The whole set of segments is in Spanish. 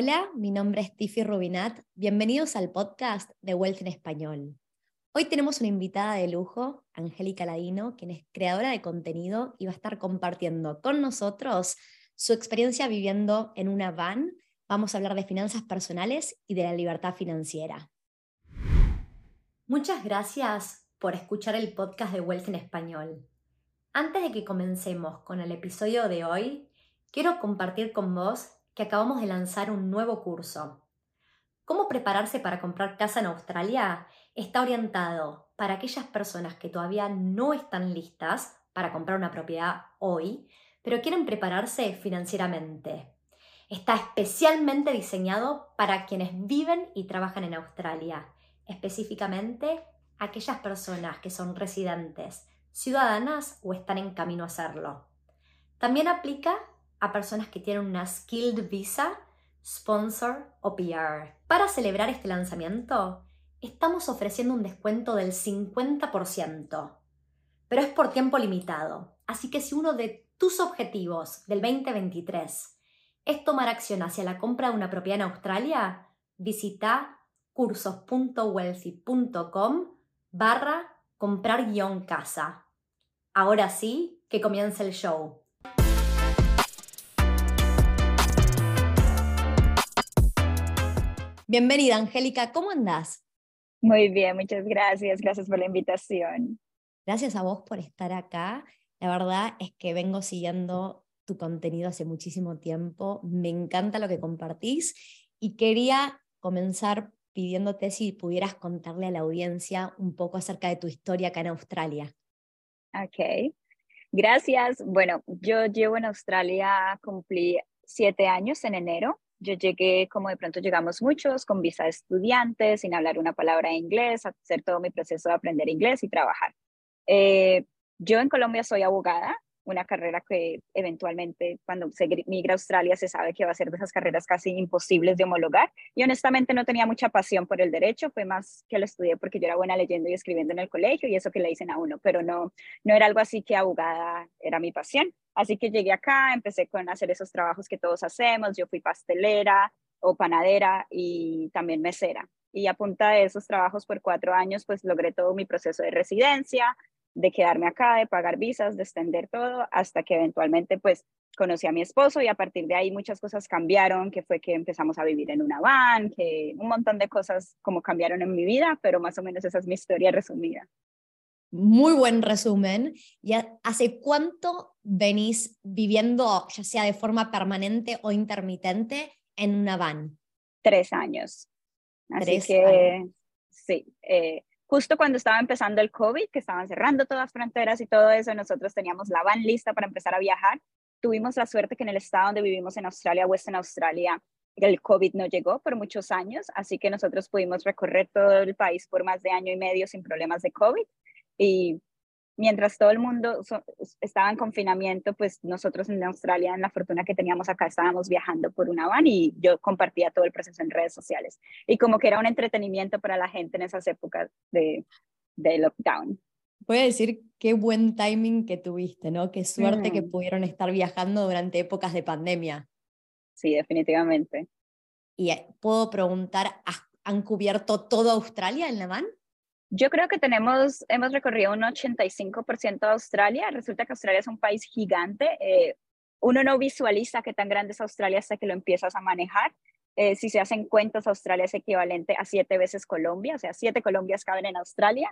Hola, mi nombre es Tiffy Rubinat. Bienvenidos al podcast de Wealth en Español. Hoy tenemos una invitada de lujo, Angélica Ladino, quien es creadora de contenido y va a estar compartiendo con nosotros su experiencia viviendo en una van. Vamos a hablar de finanzas personales y de la libertad financiera. Muchas gracias por escuchar el podcast de Wealth en Español. Antes de que comencemos con el episodio de hoy, quiero compartir con vos que acabamos de lanzar un nuevo curso. ¿Cómo prepararse para comprar casa en Australia? Está orientado para aquellas personas que todavía no están listas para comprar una propiedad hoy, pero quieren prepararse financieramente. Está especialmente diseñado para quienes viven y trabajan en Australia, específicamente aquellas personas que son residentes, ciudadanas o están en camino a hacerlo. También aplica a personas que tienen una Skilled Visa, Sponsor o PR. Para celebrar este lanzamiento, estamos ofreciendo un descuento del 50%, pero es por tiempo limitado. Así que si uno de tus objetivos del 2023 es tomar acción hacia la compra de una propiedad en Australia, visita cursos.wealthy.com barra comprar guion casa. Ahora sí, que comience el show. Bienvenida, Angélica, ¿cómo andás? Muy bien, muchas gracias. Gracias por la invitación. Gracias a vos por estar acá. La verdad es que vengo siguiendo tu contenido hace muchísimo tiempo. Me encanta lo que compartís y quería comenzar pidiéndote si pudieras contarle a la audiencia un poco acerca de tu historia acá en Australia. Ok, gracias. Bueno, yo llevo en Australia, cumplí siete años en enero yo llegué, como de pronto llegamos muchos, con visa de estudiante, sin hablar una palabra de inglés, hacer todo mi proceso de aprender inglés y trabajar. Eh, yo en Colombia soy abogada, una carrera que eventualmente cuando se migra a Australia se sabe que va a ser de esas carreras casi imposibles de homologar. Y honestamente no tenía mucha pasión por el derecho, fue más que lo estudié porque yo era buena leyendo y escribiendo en el colegio y eso que le dicen a uno, pero no, no era algo así que abogada era mi pasión. Así que llegué acá, empecé con hacer esos trabajos que todos hacemos, yo fui pastelera o panadera y también mesera. Y a punta de esos trabajos por cuatro años, pues logré todo mi proceso de residencia, de quedarme acá, de pagar visas, de extender todo, hasta que eventualmente pues conocí a mi esposo y a partir de ahí muchas cosas cambiaron, que fue que empezamos a vivir en una van, que un montón de cosas como cambiaron en mi vida, pero más o menos esa es mi historia resumida. Muy buen resumen. ¿Y hace cuánto venís viviendo, ya sea de forma permanente o intermitente, en una van? Tres años. Así que, sí, eh, justo cuando estaba empezando el COVID, que estaban cerrando todas las fronteras y todo eso, nosotros teníamos la van lista para empezar a viajar. Tuvimos la suerte que en el estado donde vivimos en Australia, Western Australia, el COVID no llegó por muchos años, así que nosotros pudimos recorrer todo el país por más de año y medio sin problemas de COVID. Y mientras todo el mundo estaba en confinamiento, pues nosotros en Australia, en la fortuna que teníamos acá, estábamos viajando por una van y yo compartía todo el proceso en redes sociales. Y como que era un entretenimiento para la gente en esas épocas de, de lockdown. Voy a decir qué buen timing que tuviste, ¿no? Qué suerte que mm. pudieron estar viajando durante épocas de pandemia. Sí, definitivamente. Y eh, puedo preguntar, ¿han cubierto toda Australia en la van? Yo creo que tenemos, hemos recorrido un 85% de Australia. Resulta que Australia es un país gigante. Eh, uno no visualiza qué tan grande es Australia hasta que lo empiezas a manejar. Eh, si se hacen cuentas, Australia es equivalente a siete veces Colombia, o sea, siete Colombias caben en Australia,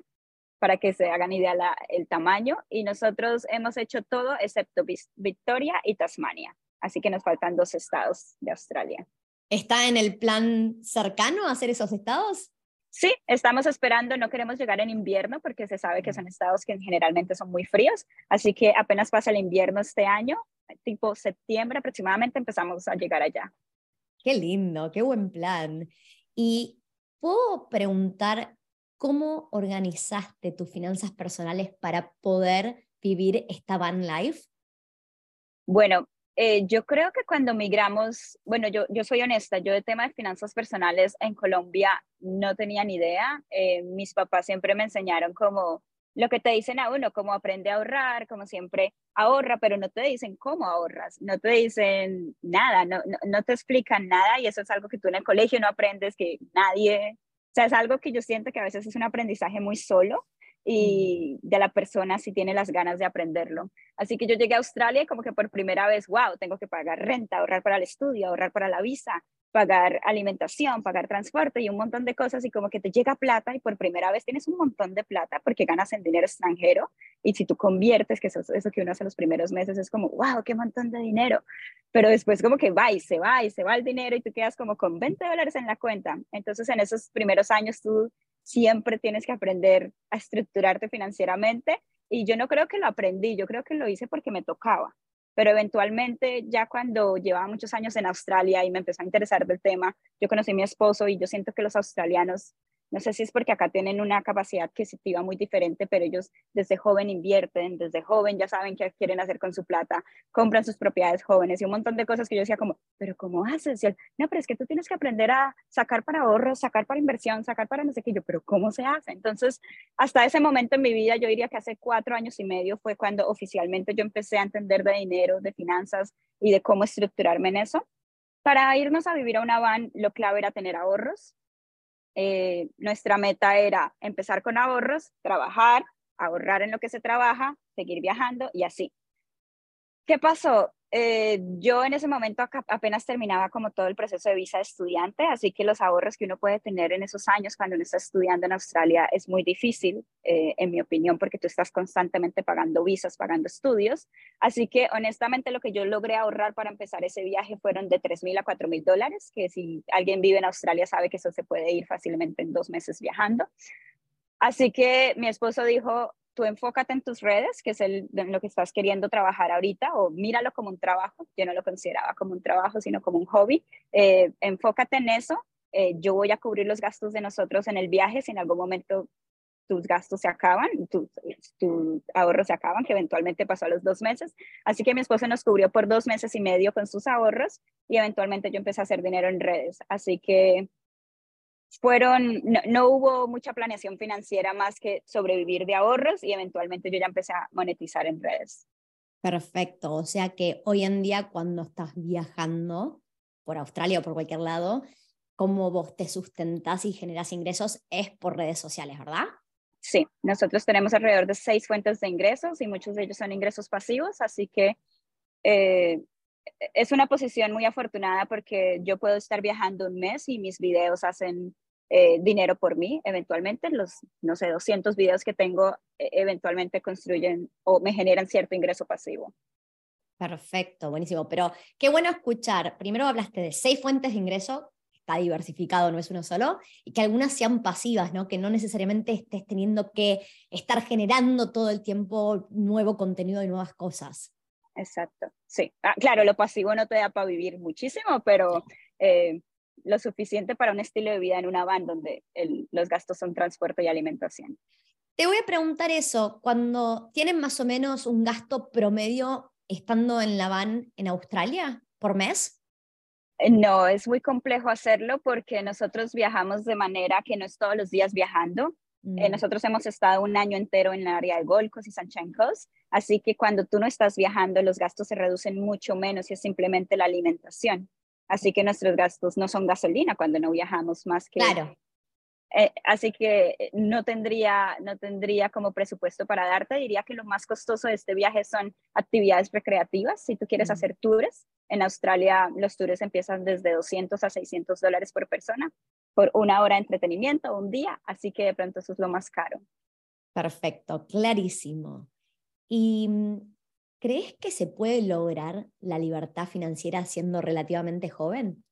para que se hagan idea la, el tamaño. Y nosotros hemos hecho todo excepto Victoria y Tasmania. Así que nos faltan dos estados de Australia. ¿Está en el plan cercano hacer esos estados? Sí, estamos esperando, no queremos llegar en invierno porque se sabe que son estados que generalmente son muy fríos, así que apenas pasa el invierno este año, tipo septiembre aproximadamente empezamos a llegar allá. Qué lindo, qué buen plan. Y puedo preguntar cómo organizaste tus finanzas personales para poder vivir esta van life? Bueno, eh, yo creo que cuando migramos, bueno, yo, yo soy honesta, yo de tema de finanzas personales en Colombia no tenía ni idea. Eh, mis papás siempre me enseñaron como lo que te dicen a uno, como aprende a ahorrar, como siempre ahorra, pero no te dicen cómo ahorras, no te dicen nada, no, no, te explican nada y eso es algo que tú en el colegio no aprendes, que nadie, o sea, es algo que yo siento que a veces es un aprendizaje muy solo y de la persona si tiene las ganas de aprenderlo. Así que yo llegué a Australia y como que por primera vez, wow, tengo que pagar renta, ahorrar para el estudio, ahorrar para la visa, pagar alimentación, pagar transporte y un montón de cosas y como que te llega plata y por primera vez tienes un montón de plata porque ganas en dinero extranjero y si tú conviertes, que eso, eso que uno hace los primeros meses es como, wow, qué montón de dinero, pero después como que va y se va y se va el dinero y tú quedas como con 20 dólares en la cuenta. Entonces en esos primeros años tú siempre tienes que aprender a estructurarte financieramente y yo no creo que lo aprendí, yo creo que lo hice porque me tocaba pero eventualmente ya cuando llevaba muchos años en Australia y me empezó a interesar del tema, yo conocí a mi esposo y yo siento que los australianos no sé si es porque acá tienen una capacidad adquisitiva muy diferente, pero ellos desde joven invierten, desde joven ya saben qué quieren hacer con su plata, compran sus propiedades jóvenes y un montón de cosas que yo decía como, pero ¿cómo haces? no, pero es que tú tienes que aprender a sacar para ahorros, sacar para inversión, sacar para no sé qué, yo, pero ¿cómo se hace? Entonces, hasta ese momento en mi vida, yo diría que hace cuatro años y medio fue cuando oficialmente yo empecé a entender de dinero, de finanzas y de cómo estructurarme en eso. Para irnos a vivir a una van, lo clave era tener ahorros, eh, nuestra meta era empezar con ahorros, trabajar, ahorrar en lo que se trabaja, seguir viajando y así. ¿Qué pasó? Eh, yo en ese momento apenas terminaba como todo el proceso de visa de estudiante, así que los ahorros que uno puede tener en esos años cuando uno está estudiando en Australia es muy difícil, eh, en mi opinión, porque tú estás constantemente pagando visas, pagando estudios. Así que honestamente lo que yo logré ahorrar para empezar ese viaje fueron de 3 mil a 4 mil dólares, que si alguien vive en Australia sabe que eso se puede ir fácilmente en dos meses viajando. Así que mi esposo dijo, tú enfócate en tus redes, que es lo que estás queriendo trabajar ahorita, o míralo como un trabajo. Yo no lo consideraba como un trabajo, sino como un hobby. Eh, enfócate en eso. Eh, yo voy a cubrir los gastos de nosotros en el viaje si en algún momento tus gastos se acaban, tus tu ahorros se acaban, que eventualmente pasó a los dos meses. Así que mi esposo nos cubrió por dos meses y medio con sus ahorros y eventualmente yo empecé a hacer dinero en redes. Así que fueron, no, hubo mucha planeación financiera más que sobrevivir de ahorros y eventualmente yo ya empecé a monetizar en redes. Perfecto, o sea que hoy en día cuando estás viajando por Australia o por cualquier lado, cómo vos te sustentás y generas ingresos es por redes sociales, ¿verdad? Sí, nosotros tenemos alrededor de seis fuentes de ingresos y muchos de ellos son ingresos pasivos, así que eh, es una posición muy afortunada porque yo puedo estar viajando un mes y mis videos hacen eh, dinero por mí, eventualmente los, no sé, 200 videos que tengo e, eventualmente construyen o me generan cierto ingreso pasivo. Perfecto, buenísimo. Pero qué bueno escuchar. Primero hablaste de seis fuentes de ingreso, está diversificado, no es uno solo, y que algunas sean pasivas, ¿no? Que no necesariamente estés teniendo que estar generando todo el tiempo nuevo contenido y nuevas cosas. Exacto, sí. Ah, claro, lo pasivo no te da para vivir muchísimo, pero eh, lo suficiente para un estilo de vida en una van donde los gastos son transporte y alimentación. Te voy a preguntar eso, cuando tienen más o menos un gasto promedio estando en la van en Australia por mes? Eh, no, es muy complejo hacerlo porque nosotros viajamos de manera que no es todos los días viajando. Eh, mm. nosotros hemos estado un año entero en el área de Gold Coast y Sunshine Coast, así que cuando tú no estás viajando, los gastos se reducen mucho menos y es simplemente la alimentación. Así que nuestros gastos no son gasolina cuando no viajamos más que... Claro. Eh, así que eh, no tendría, no tendría como presupuesto para darte. Diría que lo más costoso de este viaje son actividades recreativas. Si tú quieres mm. hacer tours, en Australia los tours empiezan desde 200 a 600 dólares por persona por una hora de entretenimiento, un día, así que de pronto eso es lo más caro. Perfecto, clarísimo. ¿Y mm, crees que se puede lograr la libertad financiera siendo relativamente joven?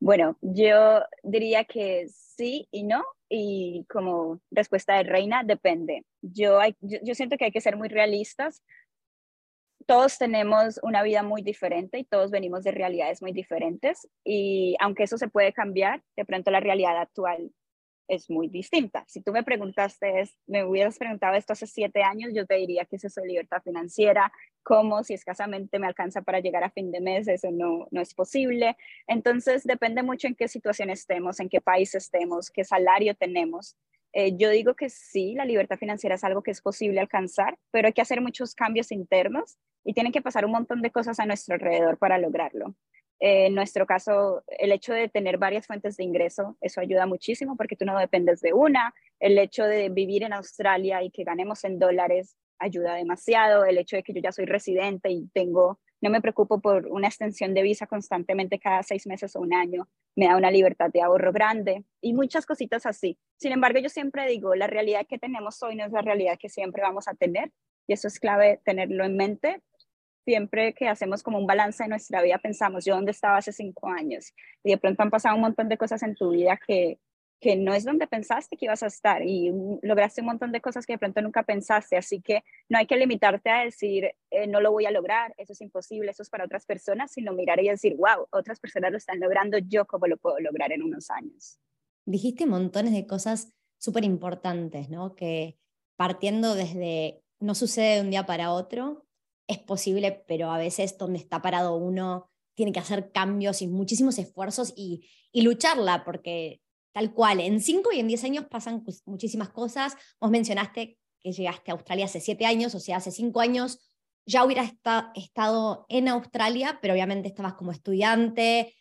Bueno, yo diría que sí y no, y como respuesta de reina, depende. Yo, yo, yo siento que hay que ser muy realistas todos tenemos una vida muy diferente y todos venimos de realidades muy diferentes y aunque eso se puede cambiar, de pronto la realidad actual es muy distinta. Si tú me preguntaste, me hubieras preguntado esto hace siete años, yo te diría que es eso de libertad financiera, cómo si escasamente me alcanza para llegar a fin de mes, eso no, no es posible. Entonces, depende mucho en qué situación estemos, en qué país estemos, qué salario tenemos. Eh, yo digo que sí, la libertad financiera es algo que es posible alcanzar, pero hay que hacer muchos cambios internos y tienen que pasar un montón de cosas a nuestro alrededor para lograrlo. Eh, en nuestro caso, el hecho de tener varias fuentes de ingreso, eso ayuda muchísimo porque tú no dependes de una. El hecho de vivir en Australia y que ganemos en dólares ayuda demasiado. El hecho de que yo ya soy residente y tengo, no me preocupo por una extensión de visa constantemente cada seis meses o un año, me da una libertad de ahorro grande y muchas cositas así. Sin embargo, yo siempre digo, la realidad que tenemos hoy no es la realidad que siempre vamos a tener y eso es clave tenerlo en mente siempre que hacemos como un balance de nuestra vida, pensamos, yo dónde estaba hace cinco años, y de pronto han pasado un montón de cosas en tu vida que, que no es donde pensaste que ibas a estar y lograste un montón de cosas que de pronto nunca pensaste, así que no hay que limitarte a decir, eh, no lo voy a lograr, eso es imposible, eso es para otras personas, sino mirar y decir, wow, otras personas lo están logrando, yo cómo lo puedo lograr en unos años. Dijiste montones de cosas súper importantes, ¿no? Que partiendo desde, no sucede de un día para otro, es posible, pero a veces donde está parado uno tiene que hacer cambios y muchísimos esfuerzos y, y lucharla, porque tal cual, en 5 y en 10 años pasan muchísimas cosas. Vos mencionaste que llegaste a Australia hace 7 años, o sea, hace 5 años ya hubieras estado en Australia, pero obviamente estabas como estudiante,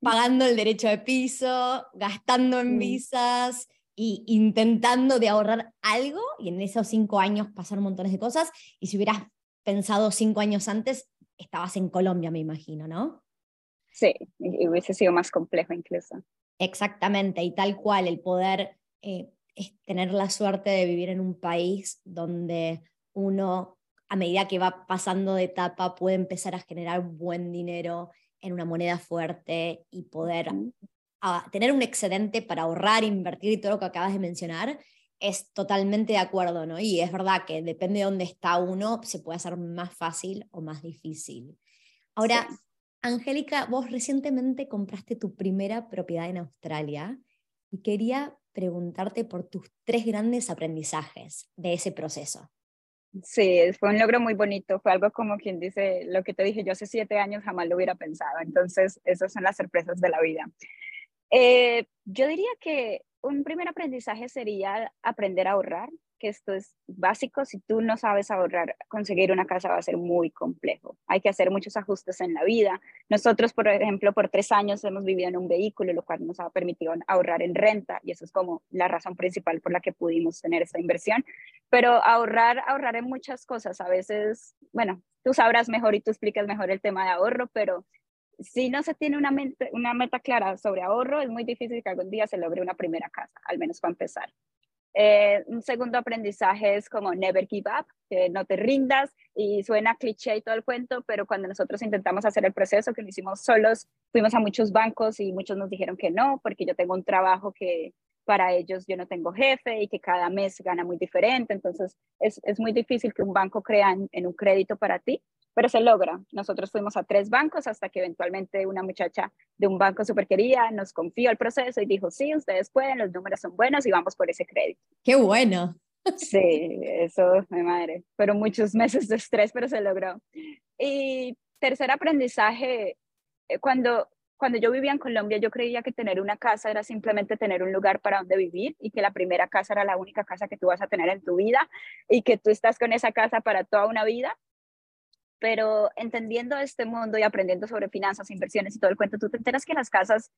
pagando el derecho de piso, gastando en visas y intentando de ahorrar algo, y en esos cinco años pasaron montones de cosas, y si hubieras pensado cinco años antes, estabas en Colombia, me imagino, ¿no? Sí, hubiese sido más complejo incluso. Exactamente, y tal cual, el poder eh, tener la suerte de vivir en un país donde uno, a medida que va pasando de etapa, puede empezar a generar buen dinero en una moneda fuerte y poder tener un excedente para ahorrar, invertir y todo lo que acabas de mencionar, es totalmente de acuerdo, ¿no? Y es verdad que depende de dónde está uno, se puede hacer más fácil o más difícil. Ahora, Angélica, vos recientemente compraste tu primera propiedad en Australia y quería preguntarte por tus tres grandes aprendizajes de ese proceso. Sí, fue un logro muy bonito, fue algo como quien dice, lo que te dije yo hace siete años jamás lo hubiera pensado, entonces esas son las sorpresas de la vida. Eh, yo diría que un primer aprendizaje sería aprender a ahorrar, que esto es básico. Si tú no sabes ahorrar, conseguir una casa va a ser muy complejo. Hay que hacer muchos ajustes en la vida. Nosotros, por ejemplo, por tres años hemos vivido en un vehículo, lo cual nos ha permitido ahorrar en renta y eso es como la razón principal por la que pudimos tener esta inversión. Pero ahorrar, ahorrar en muchas cosas. A veces, bueno, tú sabrás mejor y tú explicas mejor el tema de ahorro, pero si no se tiene una, una meta clara sobre ahorro, es muy difícil que algún día se logre una primera casa, al menos para empezar. Eh, un segundo aprendizaje es como never give up, que no te rindas y suena cliché y todo el cuento, pero cuando nosotros intentamos hacer el proceso, que lo hicimos solos, fuimos a muchos bancos y muchos nos dijeron que no, porque yo tengo un trabajo que para ellos yo no tengo jefe y que cada mes gana muy diferente, entonces es, es muy difícil que un banco crea en un crédito para ti pero se logra. Nosotros fuimos a tres bancos hasta que eventualmente una muchacha de un banco súper querida nos confió el proceso y dijo, sí, ustedes pueden, los números son buenos y vamos por ese crédito. Qué bueno. Sí, eso, mi madre. Fueron muchos meses de estrés, pero se logró. Y tercer aprendizaje, eh, cuando, cuando yo vivía en Colombia, yo creía que tener una casa era simplemente tener un lugar para donde vivir y que la primera casa era la única casa que tú vas a tener en tu vida y que tú estás con esa casa para toda una vida pero entendiendo este mundo y aprendiendo sobre finanzas, inversiones y todo el cuento, tú te enteras que las casas,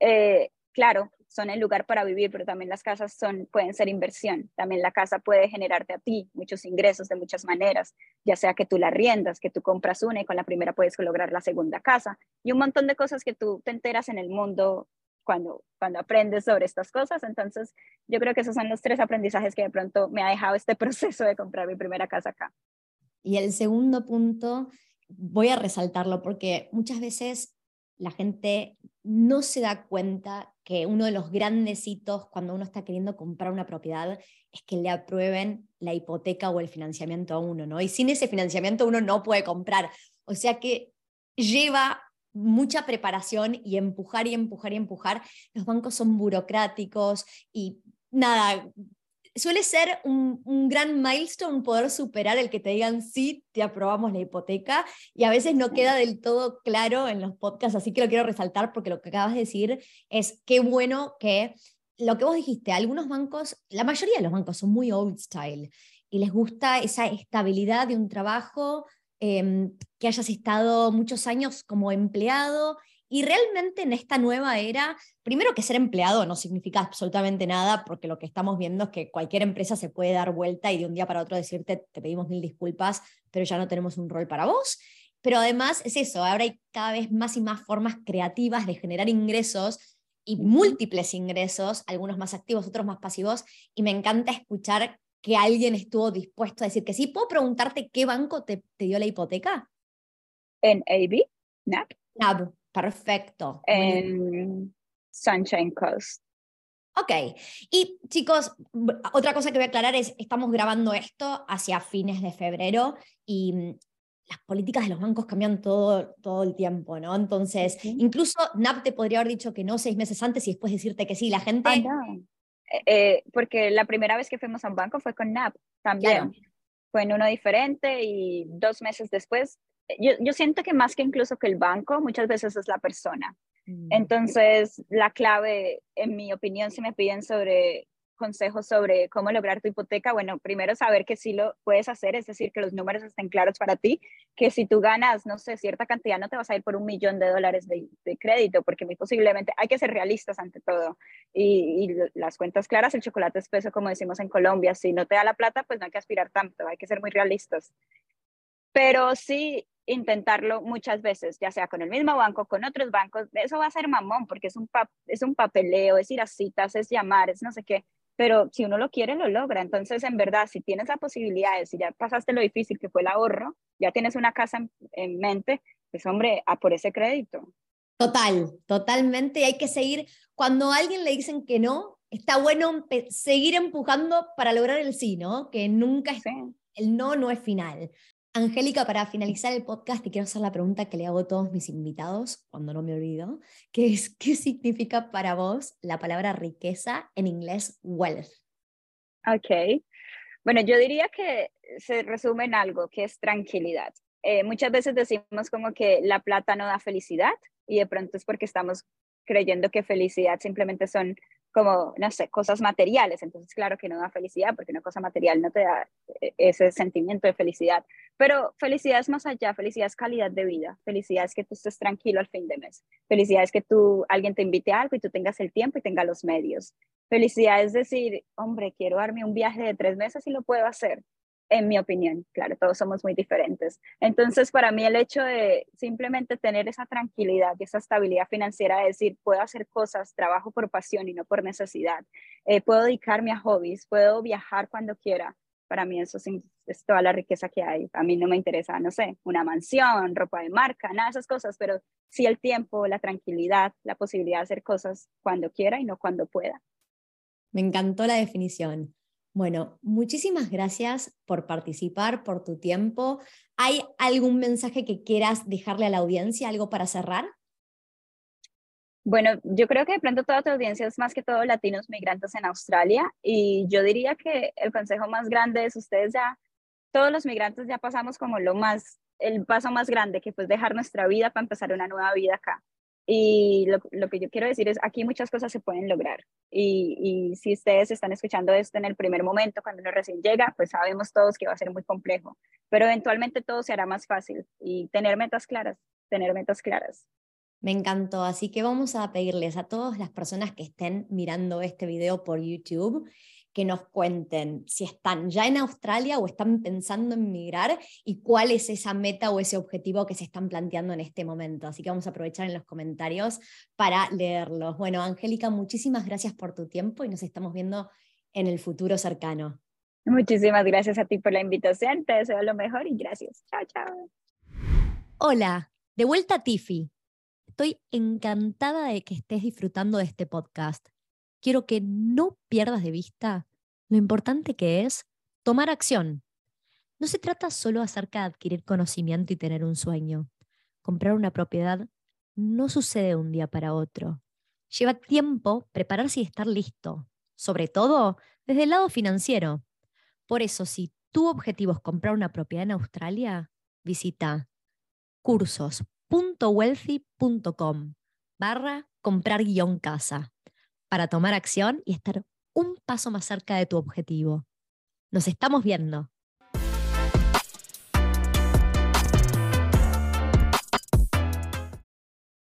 eh, claro, son el lugar para vivir, pero también las casas son, pueden ser inversión. También la casa puede generarte a ti muchos ingresos de muchas maneras, ya sea que tú la riendas, que tú compras una y con la primera puedes lograr la segunda casa y un montón de cosas que tú te enteras en el mundo cuando, cuando aprendes sobre estas cosas. Entonces, yo creo que esos son los tres aprendizajes que de pronto me ha dejado este proceso de comprar mi primera casa acá. Y el segundo punto, voy a resaltarlo porque muchas veces la gente no se da cuenta que uno de los grandes hitos cuando uno está queriendo comprar una propiedad es que le aprueben la hipoteca o el financiamiento a uno, ¿no? Y sin ese financiamiento uno no puede comprar. O sea que lleva mucha preparación y empujar y empujar y empujar. Los bancos son burocráticos y nada, suele ser un, gran milestone poder superar el que te digan sí, te aprobamos la hipoteca y a veces no queda del todo claro en los podcasts, así que lo quiero resaltar porque lo que acabas de decir es qué bueno que lo que vos dijiste, algunos bancos, la mayoría de los bancos son muy old style y les gusta esa estabilidad de un trabajo, em, que hayas estado muchos años como empleado y realmente en esta nueva era, primero que ser empleado no significa absolutamente nada, porque lo que estamos viendo es que cualquier empresa se puede dar vuelta y de un día para otro decirte, te pedimos mil disculpas, pero ya no tenemos un rol para vos. Pero además es eso, ahora hay cada vez más y más formas creativas de generar ingresos y múltiples ingresos, algunos más activos, otros más pasivos, y me encanta escuchar que alguien estuvo dispuesto a decir que sí. ¿Puedo preguntarte qué banco te, te dio la hipoteca? En AB, NAB. NAB, Perfecto. En Sunshine Coast. Ok, y chicos, otra cosa que voy a aclarar es, estamos grabando esto hacia fines de febrero y mm, las políticas de los bancos cambian todo, todo el tiempo, ¿no? Entonces, incluso NAP te podría haber dicho que no seis meses antes y después decirte que sí, la gente... Eh, eh, porque la primera vez que fuimos a un banco fue con NAP también. Fue en uno diferente y dos meses después yo, yo, siento que más que incluso que el banco, muchas veces es la persona. Mm. Entonces, la clave, en mi opinión, si me piden sobre consejos sobre cómo lograr tu hipoteca, bueno, primero saber que sí lo puedes hacer, es decir, que los números estén claros para ti, que si tú ganas, no sé, cierta cantidad, no te vas a ir por un millón de dólares de, crédito, porque muy posiblemente hay que ser realistas ante todo. Y, y, las cuentas claras, el chocolate es peso, como decimos en Colombia, si no te da la plata, pues no hay que aspirar tanto, hay que ser muy realistas. Pero sí, intentarlo muchas veces, ya sea con el mismo banco, con otros bancos, eso va a ser mamón porque es un, es un papeleo, es ir a citas, es llamar, es no sé qué, pero si uno lo quiere, lo logra. Entonces, en verdad, si tienes la posibilidad, si ya pasaste lo difícil que fue el ahorro, ya tienes una casa en, mente, pues hombre, a por ese crédito. Total, totalmente. Y hay que seguir, cuando a alguien le dicen que no, está bueno seguir empujando para lograr el sí, ¿no? Que nunca es, el no no es final. Angélica, para finalizar el podcast, te quiero hacer la pregunta que le hago a todos mis invitados, cuando no me olvido, que es, ¿qué significa para vos la palabra riqueza en inglés wealth? Ok. Bueno, yo diría que se resume en algo, que es tranquilidad. Eh, muchas veces decimos como que la plata no da felicidad y de pronto es porque estamos creyendo que felicidad simplemente son como, no sé, cosas materiales. Entonces, claro que no da felicidad porque una cosa material no te da eh, ese sentimiento de felicidad. Pero felicidad es más allá, felicidad es calidad de vida, felicidad es que tú estés tranquilo al fin de mes, felicidad es que tú, alguien te invite a algo y tú tengas el tiempo y tengas los medios. Felicidad es decir, hombre, quiero darme un viaje de tres meses y lo puedo hacer en mi opinión, claro, todos somos muy diferentes. Entonces, para mí el hecho de simplemente tener esa tranquilidad y esa estabilidad financiera, de decir, puedo hacer cosas, trabajo por pasión y no por necesidad, eh, puedo dedicarme a hobbies, puedo viajar cuando quiera, para mí eso es, toda la riqueza que hay. A mí no me interesa, no sé, una mansión, ropa de marca, nada de esas cosas, pero sí el tiempo, la tranquilidad, la posibilidad de hacer cosas cuando quiera y no cuando pueda. Me encantó la definición. Bueno, muchísimas gracias por participar, por tu tiempo. ¿Hay algún mensaje que quieras dejarle a la audiencia, algo para cerrar? Bueno, yo creo que de pronto toda tu audiencia es más que todo latinos migrantes en Australia y yo diría que el consejo más grande es ustedes ya, todos los migrantes ya pasamos como lo más, el paso más grande que pues dejar nuestra vida para empezar una nueva vida acá. Y lo, lo, que yo quiero decir es, aquí muchas cosas se pueden lograr. Y, y, si ustedes están escuchando esto en el primer momento, cuando uno recién llega, pues sabemos todos que va a ser muy complejo. Pero eventualmente todo se hará más fácil. Y tener metas claras, tener metas claras. Me encantó, así que vamos a pedirles a todas las personas que estén mirando este video por YouTube que nos cuenten si están ya en Australia o están pensando en migrar y cuál es esa meta o ese objetivo que se están planteando en este momento. Así que vamos a aprovechar en los comentarios para leerlos. Bueno, Angélica, muchísimas gracias por tu tiempo y nos estamos viendo en el futuro cercano. Muchísimas gracias a ti por la invitación, te deseo lo mejor y gracias. Chao, chao. Hola, de vuelta a Tiffy. Estoy encantada de que estés disfrutando de este podcast quiero que no pierdas de vista lo importante que es tomar acción. No se trata solo acerca de adquirir conocimiento y tener un sueño. Comprar una propiedad no sucede un día para otro. Lleva tiempo prepararse y estar listo, sobre todo desde el lado financiero. Por eso, si tu objetivo es comprar una propiedad en Australia, visita cursos.wealthy.com barra comprar guion casa para tomar acción y estar un paso más cerca de tu objetivo. Nos estamos viendo.